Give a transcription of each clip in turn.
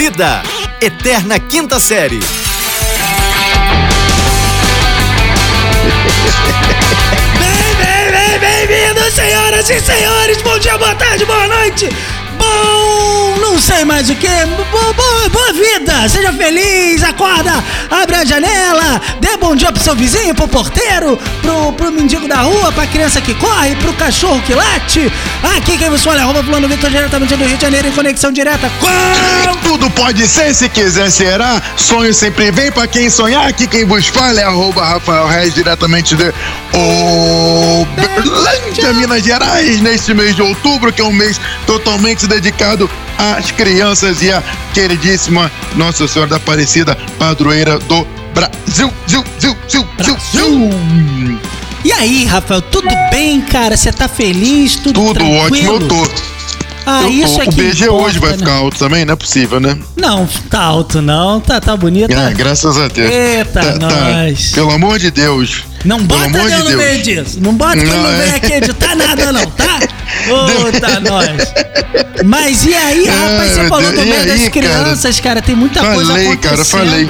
Vida, Eterna Quinta Série. Bem, bem, bem, bem-vindos, senhoras e senhores! Bom dia, boa tarde, boa noite! Bom, não sei mais o que. Boa, boa, boa vida! Seja feliz, acorda, abre a janela, dia pro seu vizinho, pro porteiro, pro, pro mendigo da rua, pra criança que corre, pro cachorro que late. Aqui quem você olha, arroba Fulano Vitor, diretamente do Rio de Janeiro, em conexão direta com... Tudo pode ser, se quiser será. Sonho sempre vem pra quem sonhar. Aqui quem vos fala é arroba Rafael Reis, diretamente de Uberlândia, Minas Gerais, neste mês de outubro, que é um mês totalmente dedicado às crianças e à queridíssima Nossa Senhora da Aparecida, padroeira do Brasil. Ziu, ziu, ziu. E aí, Rafael, tudo bem, cara? Você tá feliz? Tudo, Tudo tranquilo? ótimo, eu tô. Ah, Eu isso tô. é o que BG importa, hoje vai né? ficar alto também, não é possível, né? Não, tá alto não, tá, tá bonito. Ah, graças a Deus. Eita, Tá- tá. nós. Pelo amor de Deus. Não Pelo bota amor Deus de no meio disso. Não bota que ele Não, não vem é. aqui editar nada, não, tá? Ô, tá nós. Mas e aí, rapaz, você falou Deus. do meio das crianças, cara. Tem muita coisa Falei, acontecendo. cara, falei.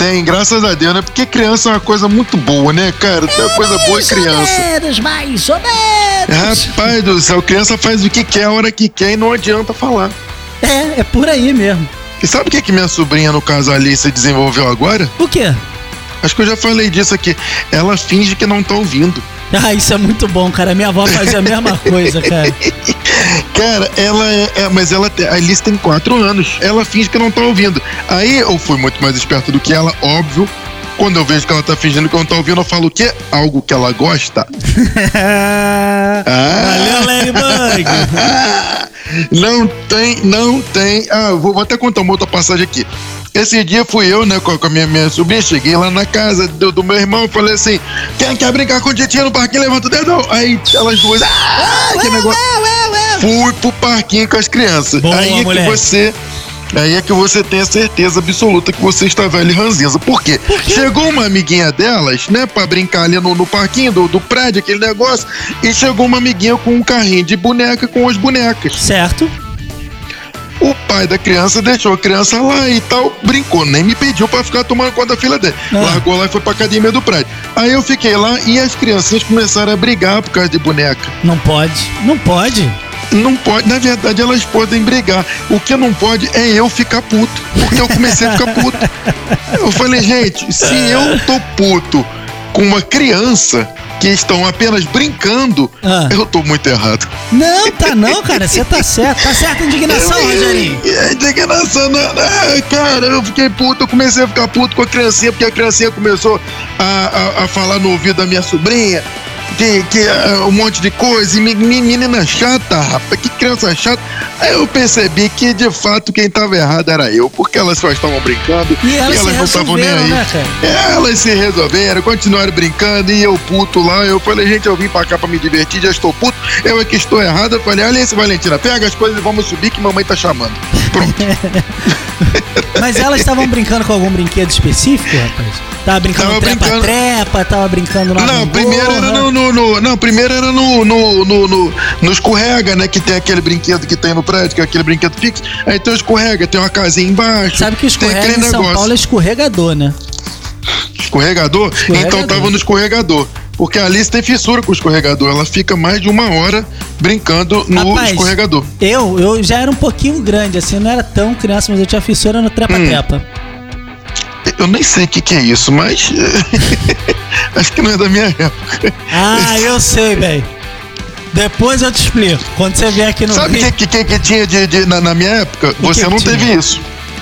Tem, graças a Deus, né? Porque criança é uma coisa muito boa, né, cara? Tem uma coisa boa é Mais ou criança. menos, mais ou menos. Rapaz do céu, criança faz o que quer, a hora que quer e não adianta falar. É, é por aí mesmo. E sabe o que, que minha sobrinha, no caso a Alice, desenvolveu agora? O quê? Acho que eu já falei disso aqui. Ela finge que não tá ouvindo. Ah, isso é muito bom, cara. Minha avó fazia a mesma coisa, cara. Cara, ela é, é- Mas ela tem- a Alice tem quatro anos. Ela finge que não tá ouvindo. Aí eu fui muito mais esperto do que ela, óbvio. Quando eu vejo que ela tá fingindo que não tá ouvindo, eu falo o quê? Algo que ela gosta. Ah. Valeu, Ladybug. não tem, não tem. Ah, eu vou, vou até contar uma outra passagem aqui. Esse dia fui eu, né, com a, minha, minha sobrinha, cheguei lá na casa do, do meu irmão, falei assim: quem quer brincar com o Titinho no parquinho? Levanta o dedo. Aí elas duas, ah, que negócio. Fui pro parquinho com as crianças. Boa, aí é que você. Aí é que você tem a certeza absoluta que você está velho e ranzinza. Por quê? Chegou uma amiguinha delas, né, pra brincar ali no, no parquinho do, do prédio, aquele negócio, e chegou uma amiguinha com um carrinho de boneca com as bonecas. Certo? O pai da criança deixou a criança lá e tal, brincou, nem me pediu pra ficar tomando conta da filha dele. Ah. Largou lá e foi pra academia do prédio. Aí eu fiquei lá e as criancinhas começaram a brigar por causa de boneca. Não pode. Não pode. Não pode, na verdade elas podem brigar. O que não pode é eu ficar puto. Porque eu comecei a ficar puto. Eu falei, gente, se eu tô puto com uma criança que estão apenas brincando, Ah. eu tô muito errado. Não, tá não, cara. Você tá certo. Tá certa a indignação, Rogerinho. É indignação, não, não, cara, eu fiquei puto, eu comecei a ficar puto com a criancinha, porque a criancinha começou a, a, a falar no ouvido da minha sobrinha. Que, que ah, um monte de coisa, e me- me- menina chata, rapaz, que criança chata. Aí eu percebi que de fato quem tava errado era eu, porque elas só estavam brincando E elas se não estavam nem aí. né? Elas se resolveram, continuaram brincando e eu puto lá. Eu falei, gente, eu vim pra cá pra me divertir, já estou puto. Eu é que estou errado. Eu falei, olha esse Valentina, pega as coisas e vamos subir que mamãe tá chamando. Pronto. Mas elas estavam brincando com algum brinquedo específico, rapaz? Tava brincando trepa-trepa, tava brincando na Não, primeiro era no, no- no- Não, primeiro era no, no, no, no, no escorrega, né? Que tem aquele brinquedo que tem no prédio, que é aquele brinquedo fixo. Aí tem o escorrega, tem uma casinha embaixo. Sabe que escorrega em São negócio. Paulo é escorregador, né? Escorregador? Escorregador. Então tava no escorregador. Porque a Alice tem fissura com o escorregador. Ela fica mais de uma hora brincando no Rapaz, escorregador. Eu, eu já era um pouquinho grande, assim, não era tão criança, mas eu tinha fissura no trepa-trepa. Eu nem sei o que, que é isso, mas. acho que não é da minha época. Ah, eu sei, velho. Depois eu te explico. Quando você vier aqui no Sabe o Rio, que, que, que, tinha de, de- na, na minha época? Você não tinha? teve isso.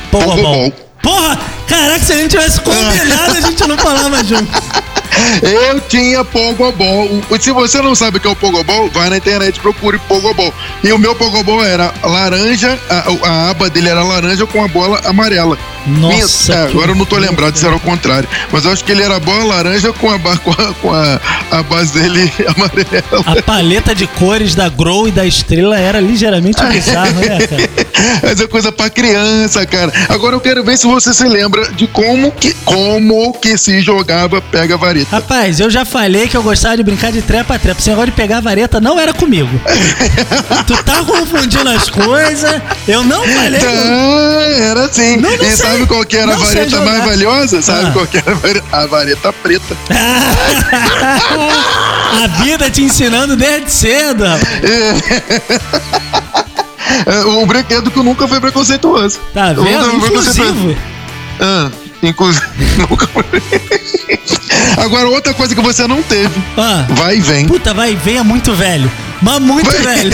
Pogobol. Porra! Caraca, se a gente tivesse combinado, a gente não falava junto. Eu tinha Pogobol. Se você não sabe o que é o Pogobol, vai na internet e procure Pogobol. E o meu Pogobol era laranja, a, a aba dele era laranja com a bola amarela. Nossa, é, agora eu não tô lembrado se era o contrário. Mas eu acho que ele era bola laranja com a, com a, com a, a base dele amarela. A paleta de cores da Grow e da Estrela era ligeiramente bizarro, né, cara? Mas é coisa pra criança, cara. Agora eu quero ver se você se lembra de como que, como que se jogava pega vareta. Rapaz, eu já falei que eu gostava de brincar de trepa-trepa. Esse negócio de pegar vareta não era comigo. tu tá confundindo as coisas. Eu não falei. Ah, era assim. Não, não sei. Sabe qual que era Não a vareta mais valiosa? Sabe Ah. qual que era a vareta? A vareta preta. A vida te ensinando desde cedo, rapaz. É, um brinquedo que nunca foi preconceituoso. Tá vendo? Inclusive. Ah, inclusive. nunca foi. Agora, outra coisa que você não teve. Ah, Vai e vem. puta, vai, venha muito velho. Mas muito velho.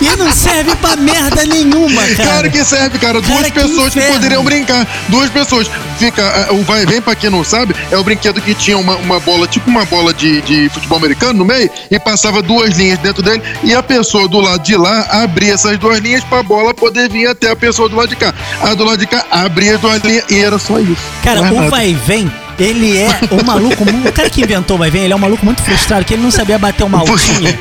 E não serve pra merda nenhuma, cara. Claro que serve, cara. Duas Cara, que pessoas que inferno. poderiam brincar. Duas pessoas. Fica. ah, O vai e vem, pra quem não sabe, é o brinquedo que tinha uma, uma bola, tipo uma bola de, de futebol americano no meio, e passava duas linhas dentro dele, e a pessoa do lado de lá abria essas duas linhas pra bola poder vir até a pessoa do lado de cá. A do lado de cá abria as duas linhas e era só isso. Cara, Mais o vai e vem, ele é um maluco. O cara que inventou o vai vem, ele é um maluco muito frustrado, que ele não sabia bater uma altinha.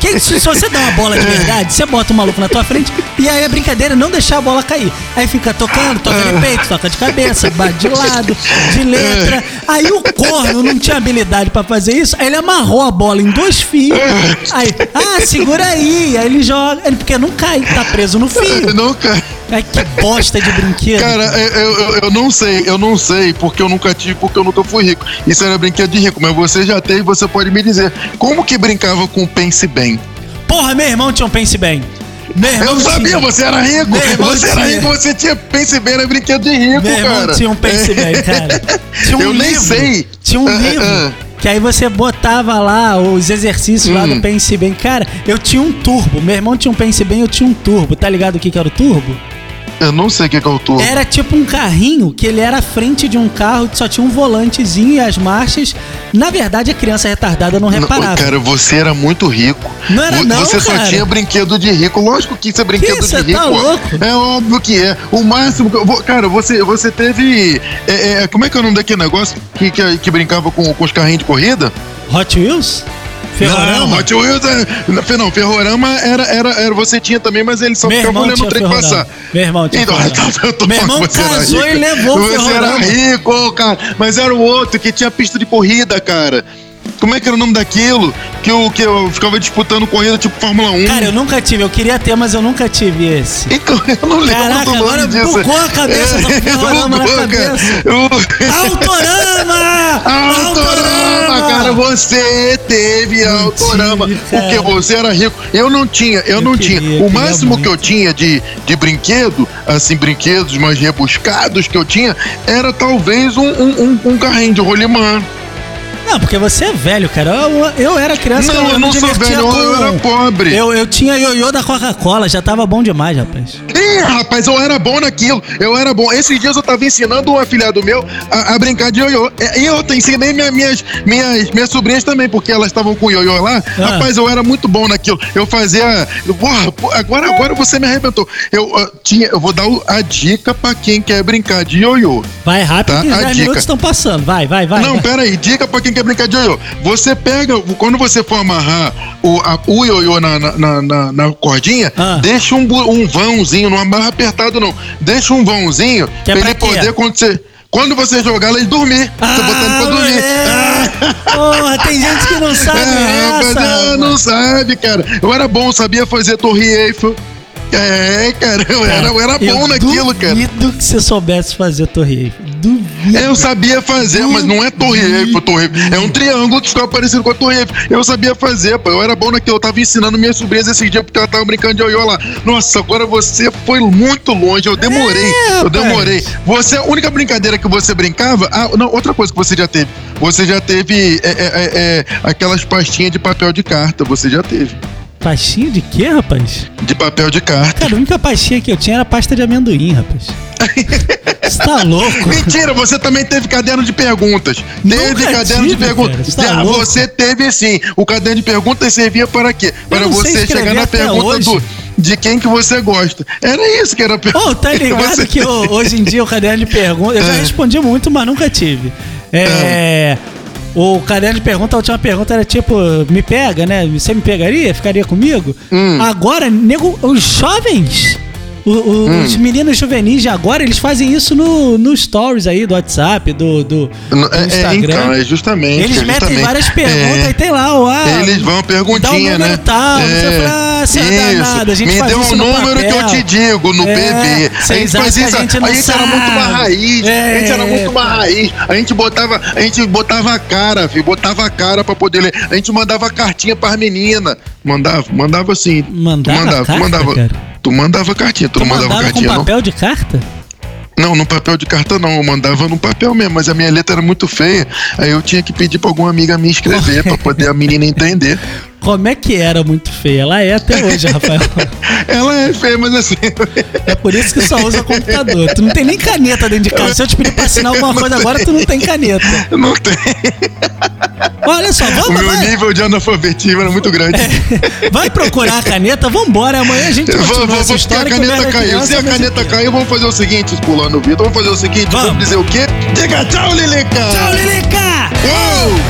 Que se, se você dá uma bola de verdade, você bota o maluco na tua frente e aí a brincadeira é não deixar a bola cair. Aí fica tocando, toca de peito, toca de cabeça, bate de lado, de letra. Aí o corno não tinha habilidade pra fazer isso, aí ele amarrou a bola em dois fios. Aí, ah, segura aí. Aí ele joga, ele, porque não cai, tá preso no fio. Não, cara. Ai, que bosta de brinquedo. Cara, eu, eu, eu não sei, eu não sei, porque eu nunca tive, porque eu nunca fui rico. Isso era brinquedo de rico, mas você já teve, você pode me dizer. Como que brincava com Pense Bem? Porra, meu irmão tinha um pense bem. Meu irmão Eu sabia, tinha. você era rico! Você era tinha. rico, você tinha Pense Bem, era brinquedo de rico, Meu irmão cara. tinha um pense bem, cara. Tinha um Eu nem livro, sei. Tinha um Ah, livro. ah. Que aí você botava lá os exercícios lá Hum. do Pense Bem. Cara, eu tinha um turbo. Meu irmão tinha um Pense Bem, eu tinha um turbo. Tá ligado o que, que era o turbo? Eu não sei o que é o turbo. Era tipo um carrinho que ele era a frente de um carro que só tinha um volantezinho e as marchas. Na verdade, a criança retardada não Não, reparava. cara, você era muito rico. Não era não, Você só cara. tinha brinquedo de rico. Lógico que isso é brinquedo Que, de cê rico. tá louco? É óbvio que é. O máximo. que Cara, você, você teve. é, é, como é que é o nome daquele negócio que, que, que brincava com, com os carrinhos de corrida? Hot Wheels? Ferrorama? Não, Hot Wheels é. Não, Ferrorama era, era, era. Você tinha também, mas ele só Meu ficava olhando o trem Ferrorama. passar. Meu irmão tinha Então, eu tô Meu irmão você casou e levou o Você era rico, cara. Mas era o outro que tinha pista de corrida, cara. Como é que era o nome daquilo? Que eu, que eu ficava disputando corrida tipo Fórmula 1. Cara, eu nunca tive. Eu queria ter, mas eu nunca tive esse. Então, eu não lembro Caraca, do nome agora disso. bugou a cabeça, tá Ferrorama na bugou, cabeça. cara. Autorama! Autorama, cara, você teve Autorama. tive, Porque você era rico. Eu não tinha, eu, Eu não queria, tinha. O máximo muito. que eu tinha de, de brinquedo, assim, brinquedos mais rebuscados que eu tinha, era talvez um, um, um, um carrinho de rolimã. Não, porque você é velho, cara. Eu, eu era criança, Não, eu, eu não sou velho, com... eu era pobre. Eu, eu tinha ioiô da Coca-Cola, já tava bom demais, rapaz. Ih, rapaz, eu era bom naquilo. Eu era bom. Esses dias eu tava ensinando um afilhado meu a, a brincar de ioiô. E eu ensinei minha- minhas, minhas, minhas sobrinhas também, porque elas estavam com ioiô lá. Ah. Rapaz, eu era muito bom naquilo. Eu fazia. Porra, agora, agora você me arrebentou. Eu, tinha, eu vou dar a dica pra quem quer brincar de ioiô. Vai rápido Tá, que os a 10 dica. minutos estão passando. Vai, vai, vai. Não, vai. pera aí, dica pra quem quer brincar de ioiô. Você pega, quando você for amarrar o, a- o ioiô na, na, na- na- cordinha, Ah. deixa um, um vãozinho, não amarra apertado não. Deixa um vãozinho Que é pra pra ele quê? poder, quando você, quando você jogar, ele dormir. você botar ele pra dormir. moleque! Porra, tem gente que não sabe É, essa. é, não sabe, cara. Eu era bom, sabia fazer Torre Eiffel. É, cara, eu era, eu era bom naquilo, cara. Duvido que você soubesse fazer Torre Eiffel. Duvido. Eu sabia fazer, mas não é Torre Eiffel, Torre Eiffel. É um triângulo que ficava parecido com a Torre Eiffel. Eu sabia fazer, pô. Eu era bom naquilo. Eu tava ensinando minhas sobrinhas esses dias porque elas estavam brincando de ioiô lá. Nossa, agora você foi muito longe. Eu demorei. É, eu demorei. Você, a única brincadeira que você brincava. Ah, não, outra coisa que você já teve. Você já teve é, é, é, é, aquelas pastinhas de papel de carta. Você já teve. Pastinha de quê, rapaz? De papel de carta. Cara, a única pastinha que eu tinha era pasta de amendoim, rapaz. Você tá louco? Mentira, você também teve caderno de perguntas. Teve Nunca caderno tive, de perguntas. cara, você tá Ah, louco? você teve sim. O caderno de perguntas servia para quê? Para você chegar na pergunta hoje. do. de quem que você gosta. Era isso que era a Ô, tá ligado que ô, hoje em dia o caderno de perguntas. Eu já É. respondi muito, mas nunca tive. É. O caderno de pergunta, a última pergunta era tipo, me pega, né? Você me pegaria? Ficaria comigo? Hum. Agora, nego, os jovens, o- o- Hum. os meninos juvenis de agora, eles fazem isso no, no stories aí do WhatsApp, do, do, do É, é, Instagram. então, é justamente. eles é metem justamente. várias perguntas É. e tem lá, o ah, Eles vão dá um perguntinha, número né? tal, você fala, ah, é danado, a gente Me isso um número que eu te digo no É, bebê. A gente isso. a gente a gente era muito mais raiz. É. A gente era muito mais raiz. A gente botava, a gente botava a cara, filho, botava a cara pra poder ler. A gente mandava cartinha pras meninas. Mandava, mandava assim. Mandava mandava, carta, mandava. cara? Tu mandava cartinha, tu, Tu não mandava mandava com cartinha, não? papel de carta? Não, no papel de carta não, eu mandava no papel mesmo, mas a minha letra era muito feia, aí eu tinha que pedir pra alguma amiga me escrever pra poder a menina entender. Como é que era muito feia? Ela é até hoje, Rafael. Ela é feia, mas assim. É por isso que só usa computador. Tu não tem nem caneta dentro de casa. Se eu te pedir pra assinar alguma coisa agora, tu não tem caneta. Não tem. Olha só, O vamos, meu vai, nível de analfabetismo era muito grande. vai procurar a caneta, vambora. Amanhã a gente continua Vou, vou, essa vou porque a história. que caneta caiu. criança, Se a caneta caiu, vamos fazer o seguinte, pulando o Vitor. Vamos fazer o seguinte, vamos, Vamos. dizer o quê? Diga tchau, Lilica! Tchau, Lilica! Uou!